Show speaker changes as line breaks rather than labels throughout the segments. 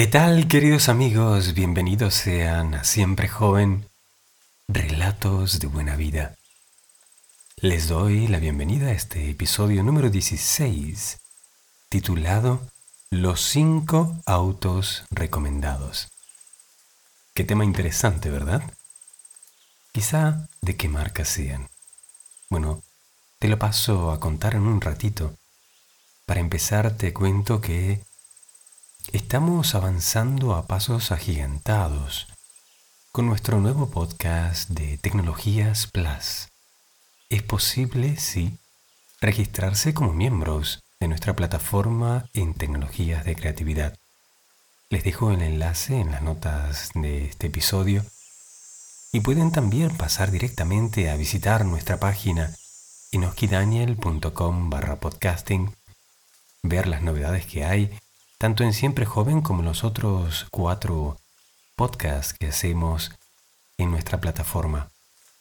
¿Qué tal queridos amigos? Bienvenidos sean a Siempre Joven, Relatos de Buena Vida. Les doy la bienvenida a este episodio número 16, titulado Los 5 autos recomendados. Qué tema interesante, ¿verdad? Quizá de qué marca sean. Bueno, te lo paso a contar en un ratito. Para empezar te cuento que Estamos avanzando a pasos agigantados con nuestro nuevo podcast de Tecnologías Plus. Es posible, sí, registrarse como miembros de nuestra plataforma en tecnologías de creatividad. Les dejo el enlace en las notas de este episodio y pueden también pasar directamente a visitar nuestra página enoskidaniel.com barra podcasting, ver las novedades que hay tanto en Siempre Joven como en los otros cuatro podcasts que hacemos en nuestra plataforma.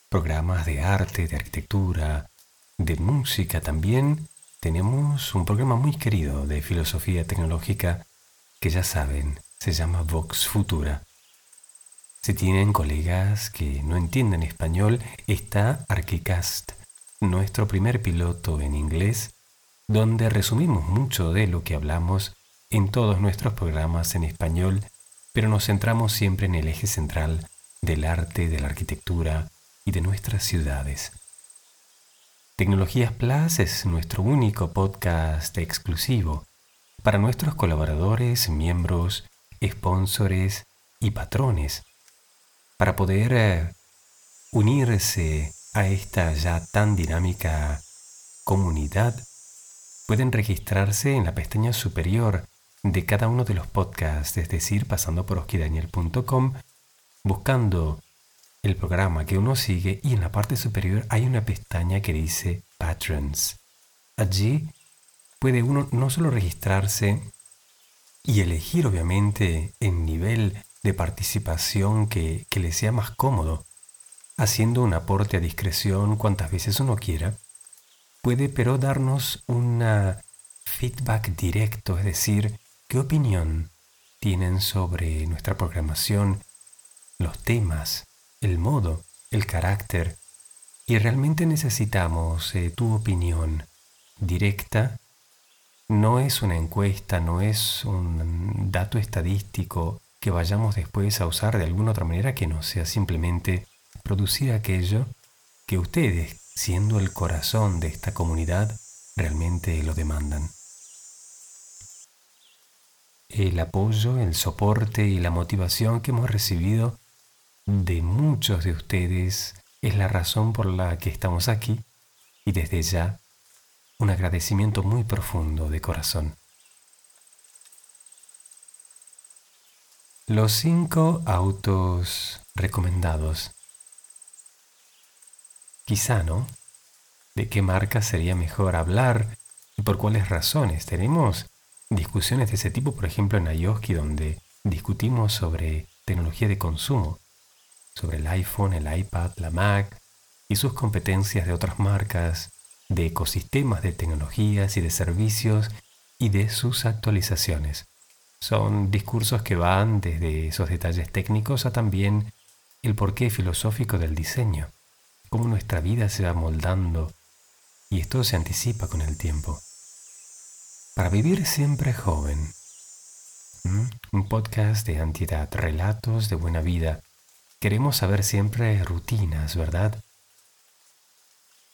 Programas de arte, de arquitectura, de música también. Tenemos un programa muy querido de filosofía tecnológica que ya saben, se llama Vox Futura. Si tienen colegas que no entienden español, está Archicast, nuestro primer piloto en inglés, donde resumimos mucho de lo que hablamos en todos nuestros programas en español, pero nos centramos siempre en el eje central del arte, de la arquitectura y de nuestras ciudades. Tecnologías Plus es nuestro único podcast exclusivo para nuestros colaboradores, miembros, sponsores y patrones, para poder eh, unirse a esta ya tan dinámica comunidad, pueden registrarse en la pestaña superior de cada uno de los podcasts, es decir, pasando por oskidaniel.com, buscando el programa que uno sigue y en la parte superior hay una pestaña que dice Patrons. Allí puede uno no solo registrarse y elegir obviamente el nivel de participación que, que le sea más cómodo, haciendo un aporte a discreción cuantas veces uno quiera, puede pero darnos un feedback directo, es decir, ¿Qué opinión tienen sobre nuestra programación, los temas, el modo, el carácter? Y realmente necesitamos eh, tu opinión directa. No es una encuesta, no es un dato estadístico que vayamos después a usar de alguna otra manera que no sea simplemente producir aquello que ustedes, siendo el corazón de esta comunidad, realmente lo demandan el apoyo, el soporte y la motivación que hemos recibido de muchos de ustedes es la razón por la que estamos aquí y desde ya un agradecimiento muy profundo de corazón. Los cinco autos recomendados. Quizá, ¿no? ¿De qué marca sería mejor hablar y por cuáles razones? Tenemos discusiones de ese tipo, por ejemplo, en Ayoski, donde discutimos sobre tecnología de consumo, sobre el iPhone, el iPad, la Mac y sus competencias de otras marcas, de ecosistemas de tecnologías y de servicios y de sus actualizaciones. Son discursos que van desde esos detalles técnicos a también el porqué filosófico del diseño, cómo nuestra vida se va moldando y esto se anticipa con el tiempo. Para vivir siempre joven. Un podcast de entidad, relatos de buena vida. Queremos saber siempre rutinas, ¿verdad?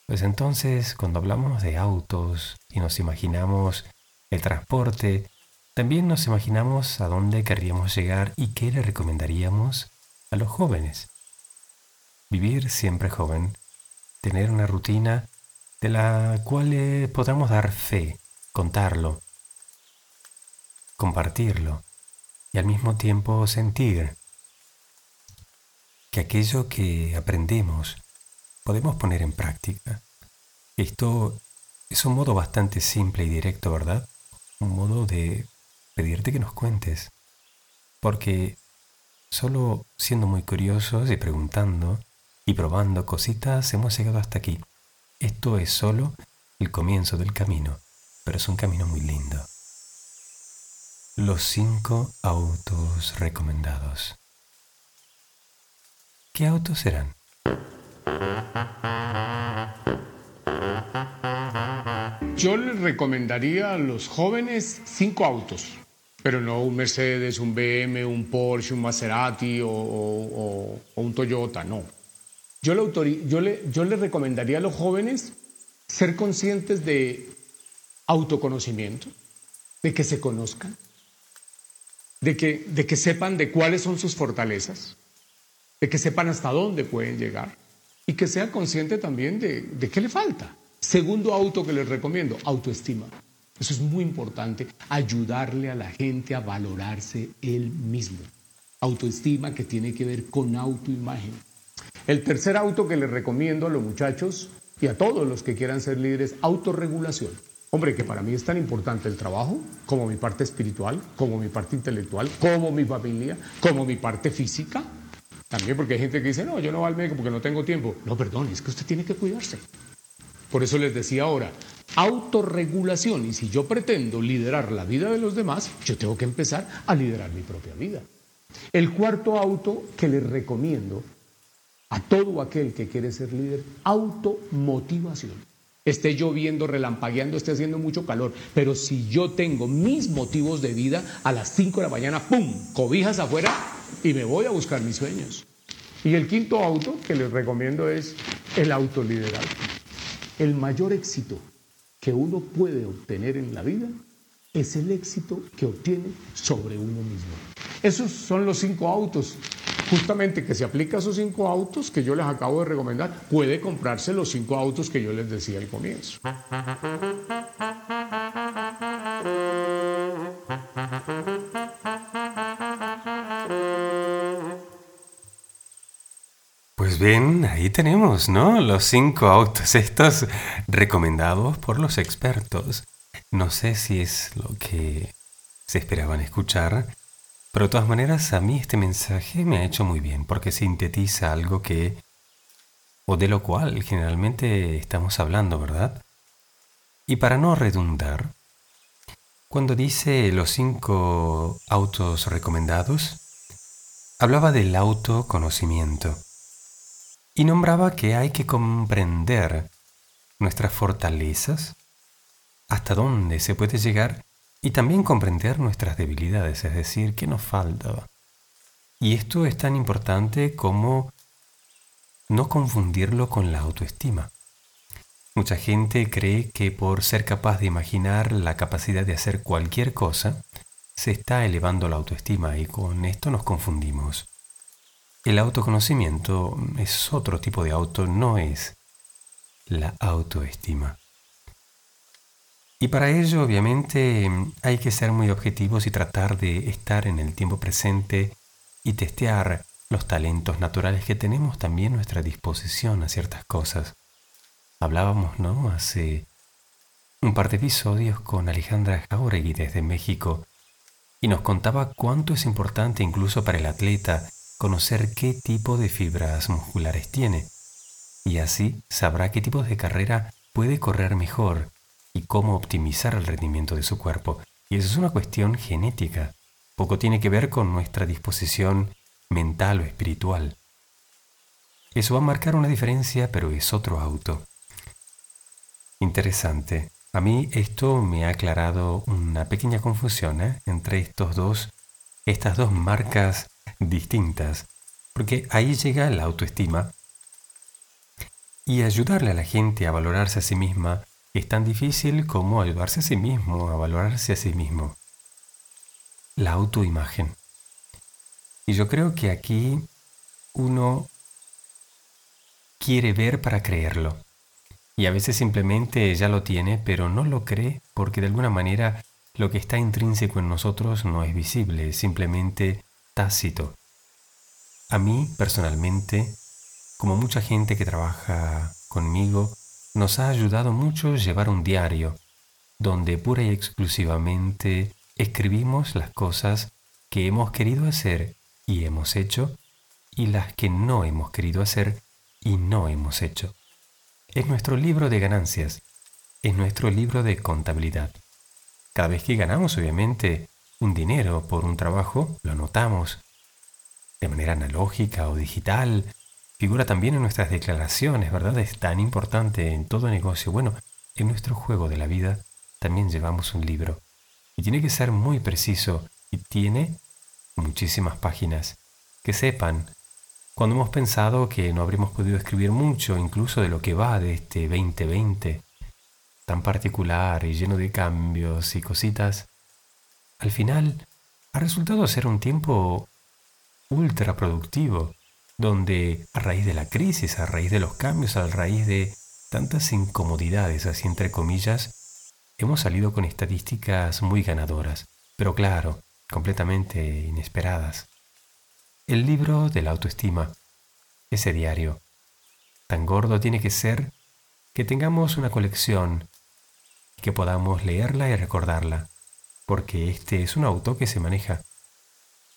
Pues entonces, cuando hablamos de autos y nos imaginamos el transporte, también nos imaginamos a dónde querríamos llegar y qué le recomendaríamos a los jóvenes. Vivir siempre joven, tener una rutina de la cual podamos dar fe contarlo, compartirlo y al mismo tiempo sentir que aquello que aprendemos podemos poner en práctica. Esto es un modo bastante simple y directo, ¿verdad? Un modo de pedirte que nos cuentes. Porque solo siendo muy curiosos y preguntando y probando cositas hemos llegado hasta aquí. Esto es solo el comienzo del camino pero es un camino muy lindo. los cinco autos recomendados. ¿Qué autos serán?
Yo les recomendaría a los jóvenes cinco autos, pero no un Mercedes, un BM, un Porsche, un Maserati o, un Toyota, no. Yo le, yo, le, yo le recomendaría a los jóvenes ser conscientes de autoconocimiento, de que se conozcan, de que, de que sepan de cuáles son sus fortalezas, de que sepan hasta dónde pueden llegar y que sea consciente también de, de qué le falta. Segundo auto que les recomiendo, autoestima. Eso es muy importante, ayudarle a la gente a valorarse él mismo. Autoestima que tiene que ver con autoimagen. El tercer auto que les recomiendo a los muchachos y a todos los que quieran ser líderes, autorregulación. Hombre, que para mí es tan importante el trabajo como mi parte espiritual, como mi parte intelectual, como mi familia, como mi parte física. También porque hay gente que dice, no, yo no voy al médico porque no tengo tiempo. No, perdón, es que usted tiene que cuidarse. Por eso les decía ahora, autorregulación. Y si yo pretendo liderar la vida de los demás, yo tengo que empezar a liderar mi propia vida. El cuarto auto que les recomiendo a todo aquel que quiere ser líder, automotivación. Esté lloviendo, relampagueando, esté haciendo mucho calor, pero si yo tengo mis motivos de vida a las 5 de la mañana, ¡pum!, cobijas afuera y me voy a buscar mis sueños. Y el quinto auto que les recomiendo es el autoliderazgo. El mayor éxito que uno puede obtener en la vida es el éxito que obtiene sobre uno mismo. Esos son los cinco autos justamente que se aplica a esos cinco autos que yo les acabo de recomendar, puede comprarse los cinco autos que yo les decía al comienzo.
Pues bien, ahí tenemos, ¿no? Los cinco autos estos recomendados por los expertos. No sé si es lo que se esperaban escuchar, pero de todas maneras, a mí este mensaje me ha hecho muy bien porque sintetiza algo que, o de lo cual generalmente estamos hablando, ¿verdad? Y para no redundar, cuando dice los cinco autos recomendados, hablaba del autoconocimiento y nombraba que hay que comprender nuestras fortalezas, hasta dónde se puede llegar y también comprender nuestras debilidades, es decir, qué nos falta. Y esto es tan importante como no confundirlo con la autoestima. Mucha gente cree que por ser capaz de imaginar la capacidad de hacer cualquier cosa, se está elevando la autoestima y con esto nos confundimos. El autoconocimiento es otro tipo de auto, no es la autoestima. Y para ello, obviamente, hay que ser muy objetivos y tratar de estar en el tiempo presente y testear los talentos naturales que tenemos también nuestra disposición a ciertas cosas. Hablábamos, ¿no? Hace un par de episodios con Alejandra Jauregui desde México y nos contaba cuánto es importante incluso para el atleta conocer qué tipo de fibras musculares tiene y así sabrá qué tipo de carrera puede correr mejor y cómo optimizar el rendimiento de su cuerpo. Y eso es una cuestión genética. Poco tiene que ver con nuestra disposición mental o espiritual. Eso va a marcar una diferencia, pero es otro auto. Interesante. A mí esto me ha aclarado una pequeña confusión ¿eh? entre estos dos, estas dos marcas distintas, porque ahí llega la autoestima y ayudarle a la gente a valorarse a sí misma es tan difícil como ayudarse a sí mismo, a valorarse a sí mismo. La autoimagen. Y yo creo que aquí uno quiere ver para creerlo. Y a veces simplemente ya lo tiene, pero no lo cree porque de alguna manera lo que está intrínseco en nosotros no es visible, es simplemente tácito. A mí, personalmente, como mucha gente que trabaja conmigo, nos ha ayudado mucho llevar un diario donde pura y exclusivamente escribimos las cosas que hemos querido hacer y hemos hecho y las que no hemos querido hacer y no hemos hecho. Es nuestro libro de ganancias, es nuestro libro de contabilidad. Cada vez que ganamos, obviamente, un dinero por un trabajo, lo anotamos de manera analógica o digital. Figura también en nuestras declaraciones, ¿verdad? Es tan importante en todo negocio. Bueno, en nuestro juego de la vida también llevamos un libro. Y tiene que ser muy preciso y tiene muchísimas páginas. Que sepan, cuando hemos pensado que no habríamos podido escribir mucho, incluso de lo que va de este 2020, tan particular y lleno de cambios y cositas, al final ha resultado ser un tiempo ultra productivo, donde a raíz de la crisis, a raíz de los cambios, a raíz de tantas incomodidades, así entre comillas, hemos salido con estadísticas muy ganadoras, pero claro, completamente inesperadas. El libro de la autoestima, ese diario, tan gordo tiene que ser que tengamos una colección, que podamos leerla y recordarla porque este es un auto que se maneja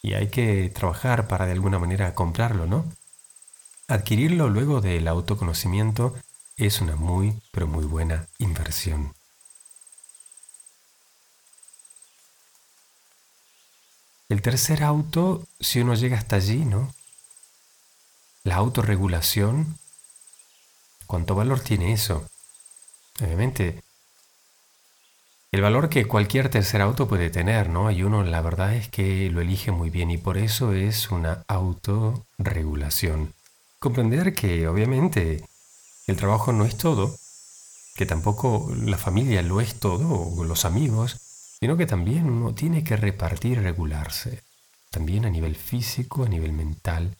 y hay que trabajar para de alguna manera comprarlo, ¿no? Adquirirlo luego del autoconocimiento es una muy, pero muy buena inversión. El tercer auto, si uno llega hasta allí, ¿no? La autorregulación, ¿cuánto valor tiene eso? Obviamente, el valor que cualquier tercer auto puede tener, ¿no? Y uno la verdad es que lo elige muy bien y por eso es una autorregulación. Comprender que obviamente el trabajo no es todo, que tampoco la familia lo es todo, o los amigos, sino que también uno tiene que repartir y regularse, también a nivel físico, a nivel mental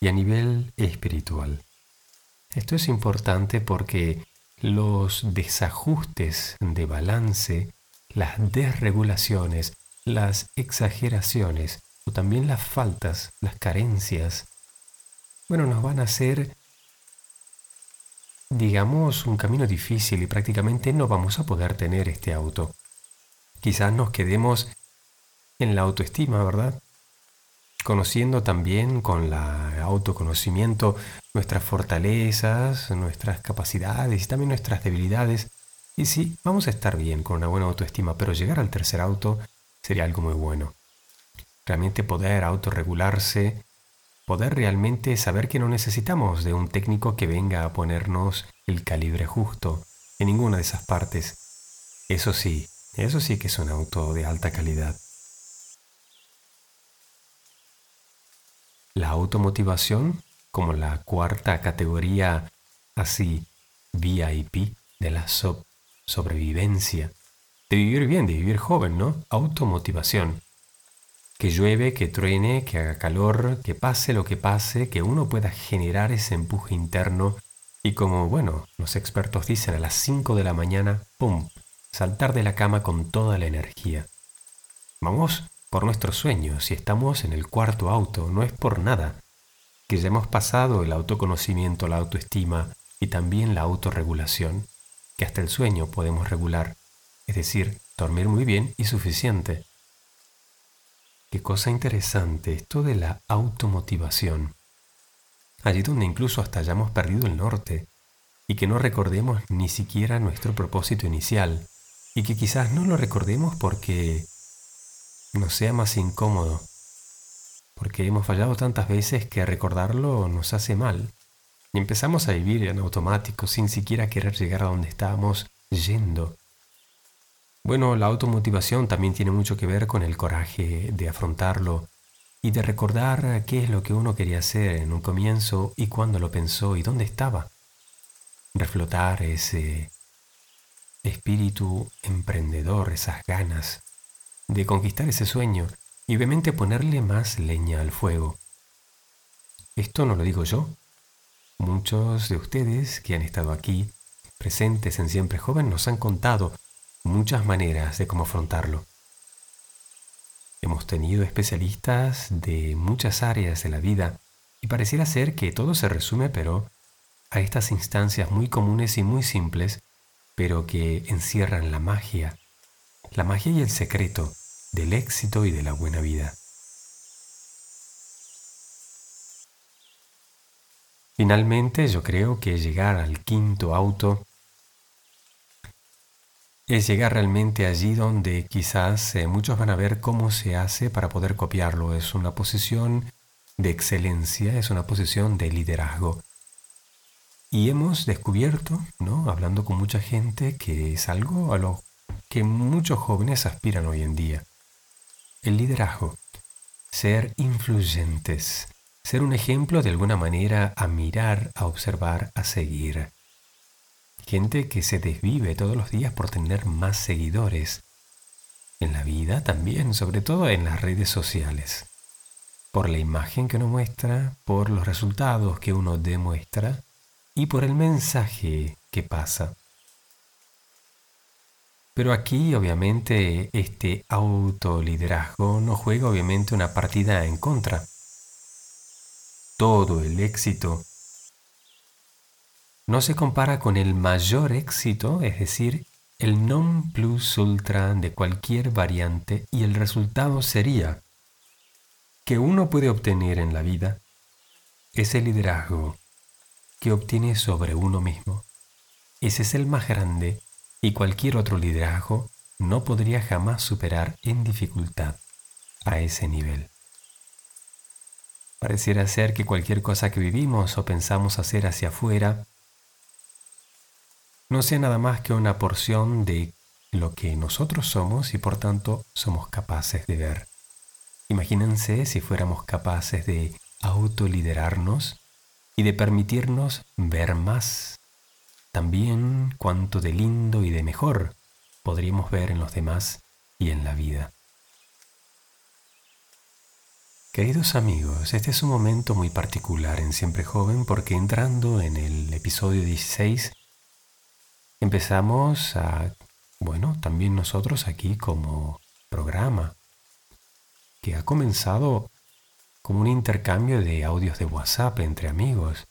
y a nivel espiritual. Esto es importante porque los desajustes de balance, las desregulaciones, las exageraciones o también las faltas, las carencias, bueno, nos van a hacer, digamos, un camino difícil y prácticamente no vamos a poder tener este auto. Quizás nos quedemos en la autoestima, ¿verdad? conociendo también con la autoconocimiento nuestras fortalezas, nuestras capacidades y también nuestras debilidades. Y sí, vamos a estar bien con una buena autoestima, pero llegar al tercer auto sería algo muy bueno. Realmente poder autorregularse, poder realmente saber que no necesitamos de un técnico que venga a ponernos el calibre justo en ninguna de esas partes. Eso sí, eso sí que es un auto de alta calidad. la automotivación como la cuarta categoría así VIP de la sobrevivencia, de vivir bien, de vivir joven, ¿no? Automotivación. Que llueve, que truene, que haga calor, que pase lo que pase, que uno pueda generar ese empuje interno y como, bueno, los expertos dicen a las 5 de la mañana, ¡pum!, saltar de la cama con toda la energía. Vamos por nuestros sueños, si estamos en el cuarto auto, no es por nada, que ya hemos pasado el autoconocimiento, la autoestima y también la autorregulación, que hasta el sueño podemos regular, es decir, dormir muy bien y suficiente. Qué cosa interesante esto de la automotivación. Allí donde incluso hasta hayamos perdido el norte y que no recordemos ni siquiera nuestro propósito inicial y que quizás no lo recordemos porque nos sea más incómodo, porque hemos fallado tantas veces que recordarlo nos hace mal y empezamos a vivir en automático sin siquiera querer llegar a donde estábamos yendo. Bueno, la automotivación también tiene mucho que ver con el coraje de afrontarlo y de recordar qué es lo que uno quería hacer en un comienzo y cuándo lo pensó y dónde estaba. Reflotar ese espíritu emprendedor, esas ganas de conquistar ese sueño y obviamente ponerle más leña al fuego. Esto no lo digo yo. Muchos de ustedes que han estado aquí, presentes en Siempre Joven, nos han contado muchas maneras de cómo afrontarlo. Hemos tenido especialistas de muchas áreas de la vida y pareciera ser que todo se resume pero a estas instancias muy comunes y muy simples, pero que encierran la magia, la magia y el secreto del éxito y de la buena vida. Finalmente yo creo que llegar al quinto auto es llegar realmente allí donde quizás eh, muchos van a ver cómo se hace para poder copiarlo. Es una posición de excelencia, es una posición de liderazgo. Y hemos descubierto, ¿no? hablando con mucha gente, que es algo a lo que muchos jóvenes aspiran hoy en día. El liderazgo, ser influyentes, ser un ejemplo de alguna manera a mirar, a observar, a seguir. Gente que se desvive todos los días por tener más seguidores. En la vida también, sobre todo en las redes sociales. Por la imagen que uno muestra, por los resultados que uno demuestra y por el mensaje que pasa. Pero aquí obviamente este autoliderazgo no juega obviamente una partida en contra. Todo el éxito no se compara con el mayor éxito, es decir, el non plus ultra de cualquier variante y el resultado sería que uno puede obtener en la vida ese liderazgo que obtiene sobre uno mismo. Ese es el más grande y cualquier otro liderazgo no podría jamás superar en dificultad a ese nivel. Pareciera ser que cualquier cosa que vivimos o pensamos hacer hacia afuera no sea nada más que una porción de lo que nosotros somos y por tanto somos capaces de ver. Imagínense si fuéramos capaces de autoliderarnos y de permitirnos ver más. También cuánto de lindo y de mejor podríamos ver en los demás y en la vida. Queridos amigos, este es un momento muy particular en Siempre Joven porque entrando en el episodio 16 empezamos a, bueno, también nosotros aquí como programa, que ha comenzado como un intercambio de audios de WhatsApp entre amigos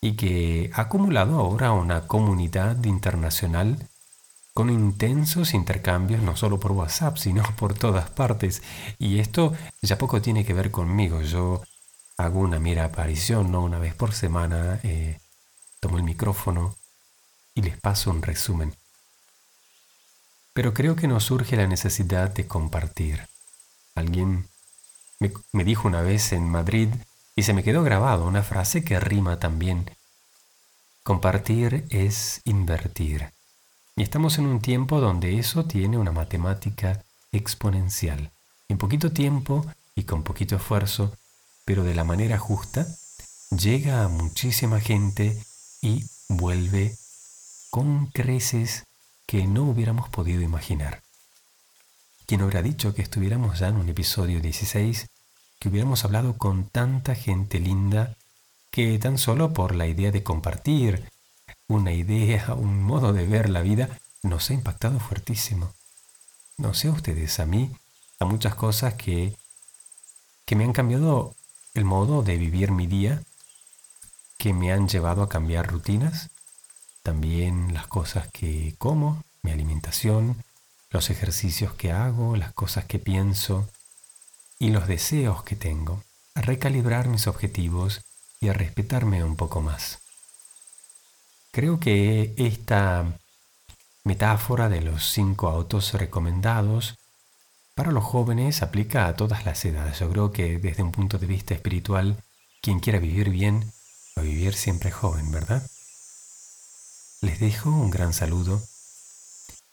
y que ha acumulado ahora una comunidad internacional con intensos intercambios no solo por WhatsApp, sino por todas partes. Y esto ya poco tiene que ver conmigo. Yo hago una mera aparición, ¿no? Una vez por semana eh, tomo el micrófono y les paso un resumen. Pero creo que nos surge la necesidad de compartir. Alguien me, dijo una vez en Madrid y se me quedó grabado una frase que rima también. Compartir es invertir. Y estamos en un tiempo donde eso tiene una matemática exponencial. En poquito tiempo y con poquito esfuerzo, pero de la manera justa, llega a muchísima gente y vuelve con creces que no hubiéramos podido imaginar. ¿Quién hubiera dicho que estuviéramos ya en un episodio 16, que hubiéramos hablado con tanta gente linda que tan solo por la idea de compartir una idea, un modo de ver la vida, nos ha impactado fuertísimo. No sé a ustedes, a mí, a muchas cosas que, que me han cambiado el modo de vivir mi día, que me han llevado a cambiar rutinas, también las cosas que como, mi alimentación, los ejercicios que hago, las cosas que pienso y los deseos que tengo, a recalibrar mis objetivos y a respetarme un poco más. Creo que esta metáfora de los cinco autos recomendados para los jóvenes aplica a todas las edades. Yo creo que desde un punto de vista espiritual, quien quiera vivir bien, va a vivir siempre joven, ¿verdad? Les dejo un gran saludo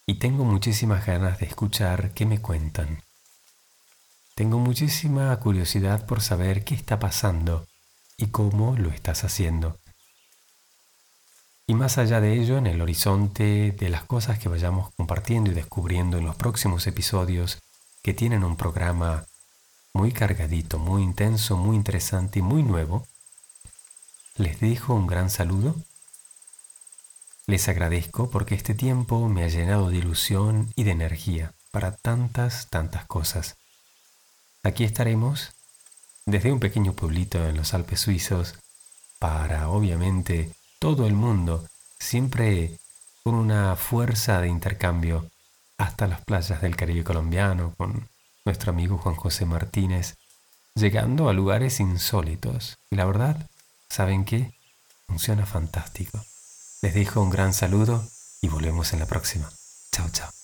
y tengo muchísimas ganas de escuchar qué me cuentan. Tengo muchísima curiosidad por saber qué está pasando y cómo lo estás haciendo. Y más allá de ello, en el horizonte de las cosas que vayamos compartiendo y descubriendo en los próximos episodios que tienen un programa muy cargadito, muy intenso, muy interesante y muy nuevo, les dejo un gran saludo les agradezco porque este tiempo me ha llenado de ilusión y de energía para tantas, tantas cosas. Aquí estaremos desde un pequeño pueblito en los Alpes suizos para, obviamente, todo el mundo, siempre con una fuerza de intercambio hasta las playas del Caribe colombiano con nuestro amigo Juan José Martínez, llegando a lugares insólitos. Y la verdad, ¿saben qué? Funciona fantástico. Les dejo un gran saludo y volvemos en la próxima. Chao, chao.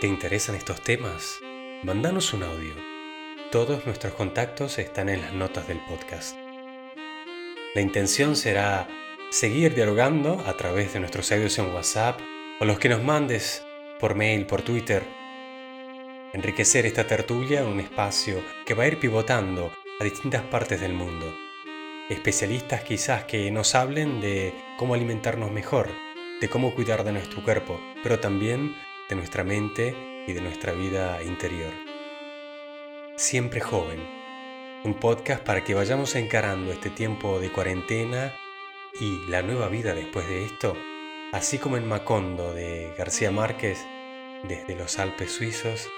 ¿Te interesan estos temas? Mándanos un audio. Todos nuestros contactos están en las notas del podcast. La intención será seguir dialogando a través de nuestros audios en WhatsApp o los que nos mandes por mail, por Twitter. Enriquecer esta tertulia en un espacio que va a ir pivotando a distintas partes del mundo. Especialistas quizás que nos hablen de cómo alimentarnos mejor, de cómo cuidar de nuestro cuerpo, pero también de nuestra mente y de nuestra vida interior. Siempre joven, un podcast para que vayamos encarando este tiempo de cuarentena y la nueva vida después de esto, así como en Macondo de García Márquez, desde los Alpes suizos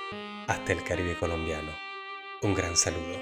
hasta el Caribe colombiano. Un gran saludo.